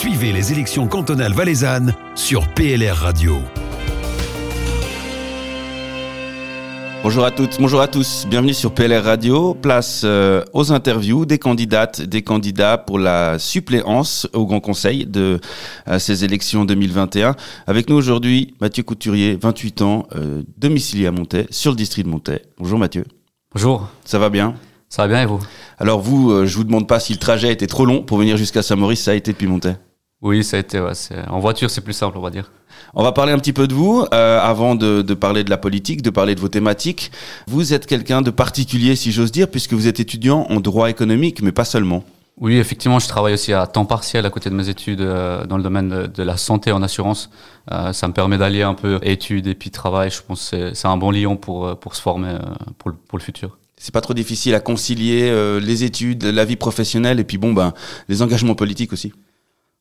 Suivez les élections cantonales valaisannes sur PLR Radio. Bonjour à toutes, bonjour à tous, bienvenue sur PLR Radio. Place euh, aux interviews des candidates, des candidats pour la suppléance au Grand Conseil de euh, ces élections 2021. Avec nous aujourd'hui, Mathieu Couturier, 28 ans, euh, domicilié à Montaix, sur le district de Montaix. Bonjour Mathieu. Bonjour. Ça va bien? Ça va bien et vous? Alors vous, je vous demande pas si le trajet était trop long pour venir jusqu'à Saint-Maurice, ça a été depuis Montaix Oui, ça a été. Ouais, en voiture, c'est plus simple, on va dire. On va parler un petit peu de vous euh, avant de, de, parler de la politique, de parler de vos thématiques. Vous êtes quelqu'un de particulier, si j'ose dire, puisque vous êtes étudiant en droit économique, mais pas seulement. Oui, effectivement, je travaille aussi à temps partiel à côté de mes études euh, dans le domaine de, de, la santé en assurance. Euh, ça me permet d'allier un peu études et puis travail. Je pense que c'est un bon lion pour, euh, pour se former euh, pour, le, pour le futur. C'est pas trop difficile à concilier euh, les études, la vie professionnelle et puis bon ben les engagements politiques aussi.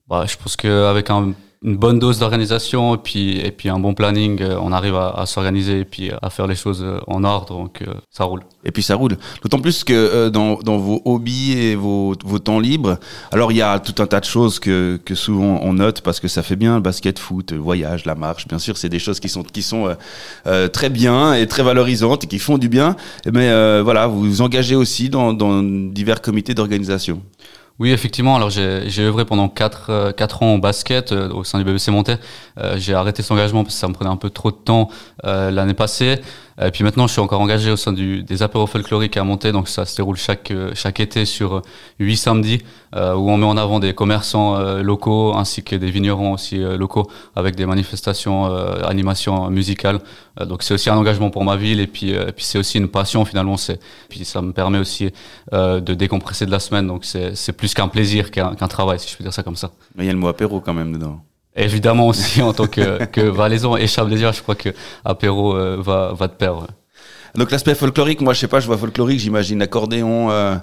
Bah, je pense qu'avec un une bonne dose d'organisation et puis et puis un bon planning, euh, on arrive à, à s'organiser et puis à faire les choses euh, en ordre, donc euh, ça roule. Et puis ça roule. D'autant plus que euh, dans, dans vos hobbies et vos, vos temps libres, alors il y a tout un tas de choses que, que souvent on note parce que ça fait bien, basket, foot, voyage, la marche. Bien sûr, c'est des choses qui sont qui sont euh, très bien et très valorisantes et qui font du bien. Mais voilà, vous vous engagez aussi dans, dans divers comités d'organisation. Oui, effectivement. Alors, j'ai œuvré pendant 4, euh, quatre ans au basket euh, au sein du BBC Montais. Euh, j'ai arrêté cet engagement parce que ça me prenait un peu trop de temps euh, l'année passée. Et puis maintenant, je suis encore engagé au sein du, des apéros folkloriques à Monter, donc ça se déroule chaque chaque été sur huit samedis, euh, où on met en avant des commerçants euh, locaux ainsi que des vignerons aussi euh, locaux avec des manifestations, animations musicales. donc c'est aussi un engagement pour ma ville et puis puis c'est aussi une passion finalement. C'est puis ça me permet aussi de décompresser de la semaine, donc c'est c'est plus qu'un plaisir qu'un qu'un travail, si je peux dire ça comme ça. Mais il y a le mot apéro quand même dedans. Évidemment aussi en tant que, que valaisan et chablaisien, je crois que apéro euh, va, va de pair. Donc l'aspect folklorique, moi je sais pas, je vois folklorique, j'imagine accordéon, euh,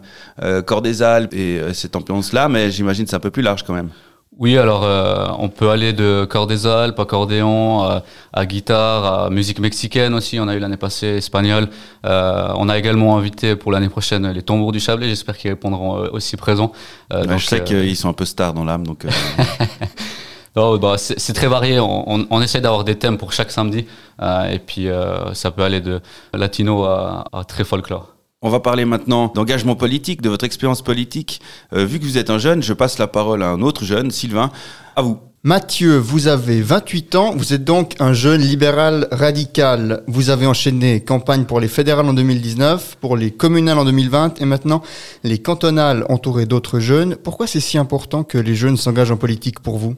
euh, corps des Alpes et euh, cette ambiance-là, mais j'imagine c'est un peu plus large quand même. Oui, alors euh, on peut aller de corps des Alpes, accordéon, à, à, guitare, à musique mexicaine aussi. On a eu l'année passée espagnol. Euh, on a également invité pour l'année prochaine les tambours du Chablais. J'espère qu'ils répondront aussi présents. Ouais, donc, je sais qu'ils sont un peu stars dans l'âme, donc. Oh, bah, c'est très varié. On, on, on essaie d'avoir des thèmes pour chaque samedi. Euh, et puis, euh, ça peut aller de latino à, à très folklore. On va parler maintenant d'engagement politique, de votre expérience politique. Euh, vu que vous êtes un jeune, je passe la parole à un autre jeune, Sylvain. À vous. Mathieu, vous avez 28 ans, vous êtes donc un jeune libéral radical. Vous avez enchaîné campagne pour les fédérales en 2019, pour les communales en 2020 et maintenant les cantonales entourées d'autres jeunes. Pourquoi c'est si important que les jeunes s'engagent en politique pour vous?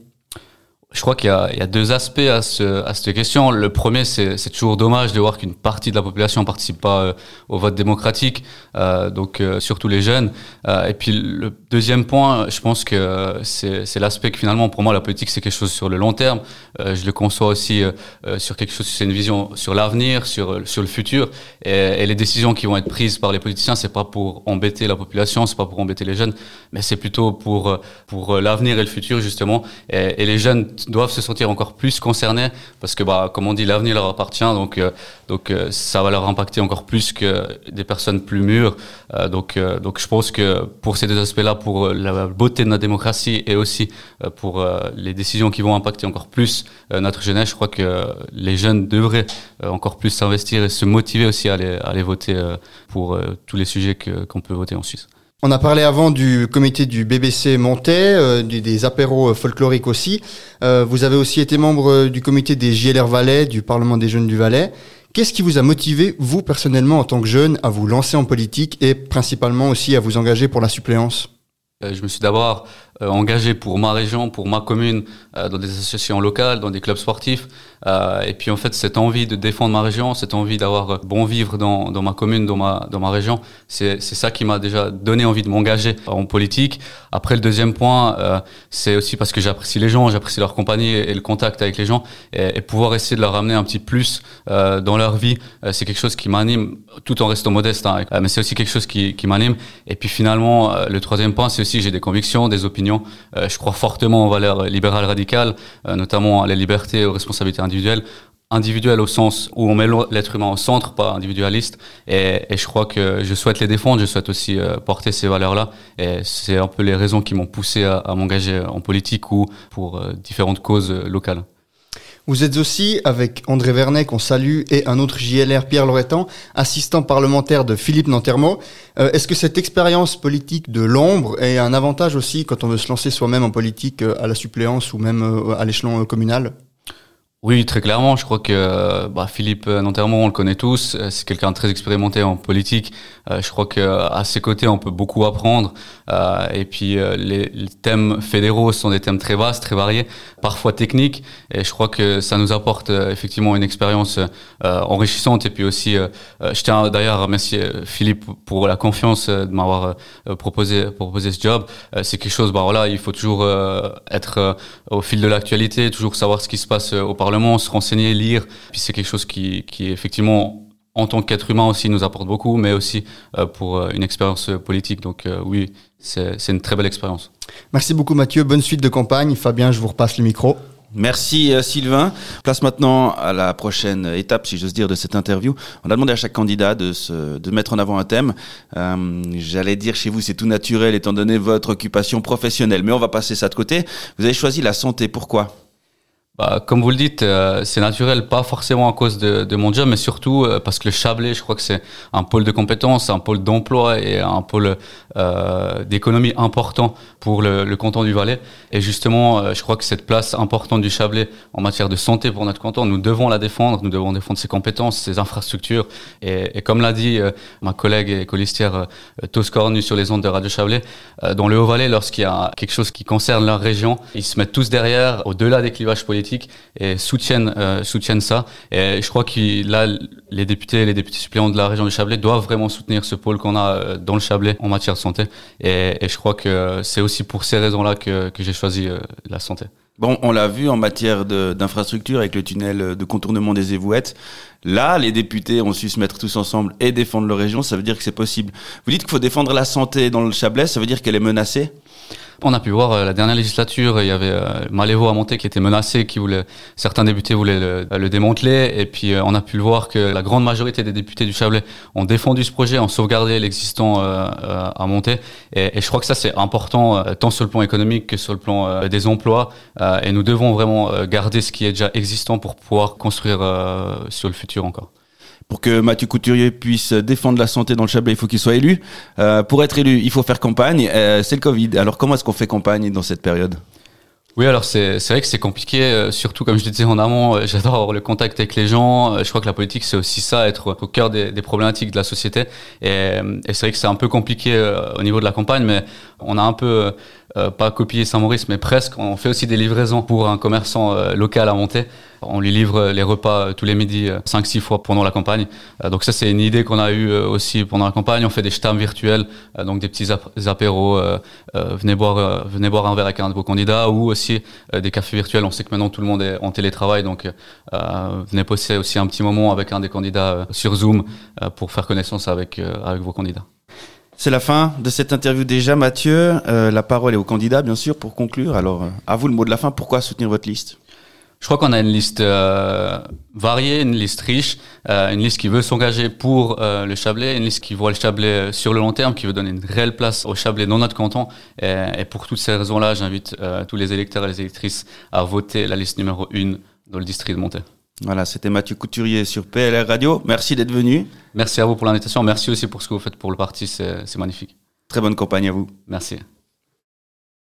Je crois qu'il y, y, a deux aspects à, ce, à cette question. Le premier, c'est toujours dommage de voir qu'une partie de la population ne participe pas euh, au vote démocratique, euh, donc euh, surtout les jeunes. Euh, et puis le deuxième point, je pense que c'est l'aspect que finalement, pour moi, la politique, c'est quelque chose sur le long terme. Euh, je le conçois aussi euh, sur quelque chose, c'est une vision sur l'avenir, sur, sur le futur. Et, les décisions qui vont être prises par les politiciens, c'est pas pour embêter la population, c'est pas pour embêter les jeunes, mais c'est plutôt pour, pour l'avenir et le futur, justement. Et les jeunes doivent se sentir encore plus concernés parce que, bah, comme on dit, l'avenir leur appartient, donc, euh, donc euh, ça va leur impacter encore plus que des personnes plus mûres. Euh, donc, donc je pense que pour ces deux aspects-là, pour la beauté de notre démocratie et aussi pour les décisions qui vont impacter encore plus notre jeunesse, je crois que les jeunes devraient encore plus s'investir et se motiver aussi à aller, à aller voter pour tous les sujets qu'on qu peut voter en Suisse. On a parlé avant du comité du BBC Montais, euh, des apéros folkloriques aussi. Euh, vous avez aussi été membre du comité des JLR Valais, du Parlement des jeunes du Valais. Qu'est-ce qui vous a motivé, vous personnellement, en tant que jeune, à vous lancer en politique et principalement aussi à vous engager pour la suppléance? Euh, Je me suis d'abord euh, engagé pour ma région, pour ma commune, euh, dans des associations locales, dans des clubs sportifs. Euh, et puis en fait, cette envie de défendre ma région, cette envie d'avoir bon vivre dans, dans ma commune, dans ma, dans ma région, c'est ça qui m'a déjà donné envie de m'engager en politique. Après, le deuxième point, euh, c'est aussi parce que j'apprécie les gens, j'apprécie leur compagnie et, le contact avec les gens. Et, et, pouvoir essayer de leur ramener un petit plus euh, dans leur vie, euh, c'est quelque chose qui m'anime, tout en restant modeste. Hein, mais c'est aussi quelque chose qui, qui m'anime. Et puis finalement, le troisième point, c'est aussi j'ai des convictions, des opinions euh, je crois fortement aux valeurs libérales radicales, euh, notamment à la liberté et aux responsabilités individuelles. individuel au sens où on met l'être humain au centre, pas individualiste. Et, je crois que je souhaite les défendre, je souhaite aussi euh, porter ces valeurs-là. Et c'est un peu les raisons qui m'ont poussé à, m'engager en politique ou pour différentes causes locales. Vous êtes aussi, avec André Vernet, qu'on salue, et un autre JLR, Pierre Loretan, assistant parlementaire de Philippe Nantermo. Est-ce que cette expérience politique de l'ombre est un avantage aussi quand on veut se lancer soi-même en politique à la suppléance ou même à l'échelon communal? Oui, très clairement. Je crois que bah, Philippe Nantermont, on le connaît tous. C'est quelqu'un de très expérimenté en politique. Euh, je crois qu'à ses côtés, on peut beaucoup apprendre. Euh, et puis, euh, les, les, thèmes fédéraux sont des thèmes très vastes, très variés, parfois techniques. Et je crois que ça nous apporte effectivement une expérience enrichissante. Et puis aussi, je tiens d'ailleurs à remercier Philippe pour la confiance de m'avoir proposé, proposé ce job. C'est quelque chose, bah voilà, il faut toujours être au fil de l'actualité, toujours savoir ce qui se passe au Parlement Parlement, se renseigner, lire. Puis c'est quelque chose qui, qui effectivement en tant qu'être humain aussi nous apporte beaucoup, mais aussi euh, pour euh, une expérience politique. Donc euh, oui, c'est une très belle expérience. Merci beaucoup Mathieu, bonne suite de campagne. Fabien, je vous repasse le micro. Merci Sylvain. Place maintenant à la prochaine étape, si j'ose dire, de cette interview. On a demandé à chaque candidat de, se, de mettre en avant un thème. Euh, J'allais dire chez vous, c'est tout naturel étant donné votre occupation professionnelle, mais on va passer ça de côté. Vous avez choisi la santé, pourquoi? Bah, comme vous le dites, euh, c'est naturel, pas forcément à cause de, de mon job, mais surtout euh, parce que le Chablais, je crois que c'est un pôle de compétences, un pôle d'emploi et un pôle euh, d'économie important pour le, le, canton du Valais. Et justement, euh, je crois que cette place importante du Chablais en matière de santé pour notre canton, nous devons la défendre, nous devons défendre ses compétences, ses infrastructures. Et, et comme l'a dit ma collègue et colistière Toscornu sur les ondes de Radio Chablais, dans le Haut-Valais, lorsqu'il y a quelque chose qui concerne leur région, ils se mettent tous derrière, au-delà des clivages politiques et soutiennent euh, soutiennent ça. Et je crois que là, les députés, les députés suppléants de la région du Chablais doivent vraiment soutenir ce pôle qu'on a euh, dans le Chablais en matière de santé. Et, je crois que c'est aussi pour ces raisons-là que, j'ai choisi euh, la santé. Bon, on l'a vu en matière d'infrastructure avec le tunnel de contournement des Évouettes. Là, les députés ont su se mettre tous ensemble et défendre leur région. Ça veut dire que c'est possible. Vous dites qu'il faut défendre la santé dans le Chablais. Ça veut dire qu'elle est menacée? On a pu voir euh, la dernière législature, il y avait euh, Malévo à monter qui était menacé, qui voulait, certains députés voulaient le, démanteler, et puis euh, on a pu le voir que la grande majorité des députés du Chablais ont défendu ce projet, ont sauvegardé l'existant à monter, et, et, je crois que ça c'est important tant sur le plan économique que sur le plan des emplois, et nous devons vraiment garder ce qui est déjà existant pour pouvoir construire sur le futur encore pour que Mathieu Couturier puisse défendre la santé dans le Chablais, il faut qu'il soit élu. Euh, pour être élu, il faut faire campagne. Euh, c'est le Covid. Alors comment est-ce qu'on fait campagne dans cette période? Oui, alors c'est vrai que c'est compliqué, euh, surtout comme je le disais en amont, euh, j'adore avoir le contact avec les gens. Euh, je crois que la politique, c'est aussi ça, être au cœur des, des problématiques de la société. Et, et c'est vrai que c'est un peu compliqué au niveau de la campagne, mais on a un peu, pas copié Saint-Maurice, mais presque. On fait aussi des livraisons pour un commerçant local à monter. On lui livre les repas tous les midis, 5-6 fois pendant la campagne. donc ça, c'est une idée qu'on a eue aussi pendant la campagne. On fait des stams virtuels, donc des petits apéros. venez boire, venez boire un verre avec un de vos candidats, ou aussi euh, des cafés virtuels. On sait que maintenant tout le monde est en télétravail, donc euh, venez passer aussi un petit moment avec un des candidats euh, sur Zoom pour faire connaissance avec, avec vos candidats. C'est la fin de cette interview déjà, Mathieu. la parole est au candidat, bien sûr, pour conclure. Alors, à vous le mot de la fin. Pourquoi soutenir votre liste? Je crois qu'on a une liste euh, variée, une liste riche, euh, une liste qui veut s'engager pour euh, le Chablais, une liste qui voit le Chablais sur le long terme, qui veut donner une réelle place au Chablais dans notre canton. Et, et pour toutes ces raisons-là, j'invite tous les électeurs et les électrices à voter la liste numéro 1 dans le district de Monté. Voilà, c'était Mathieu Couturier sur PLR Radio. Merci d'être venu. Merci à vous pour l'invitation. Merci aussi pour ce que vous faites pour le parti. C'est magnifique. Très bonne campagne à vous. Merci.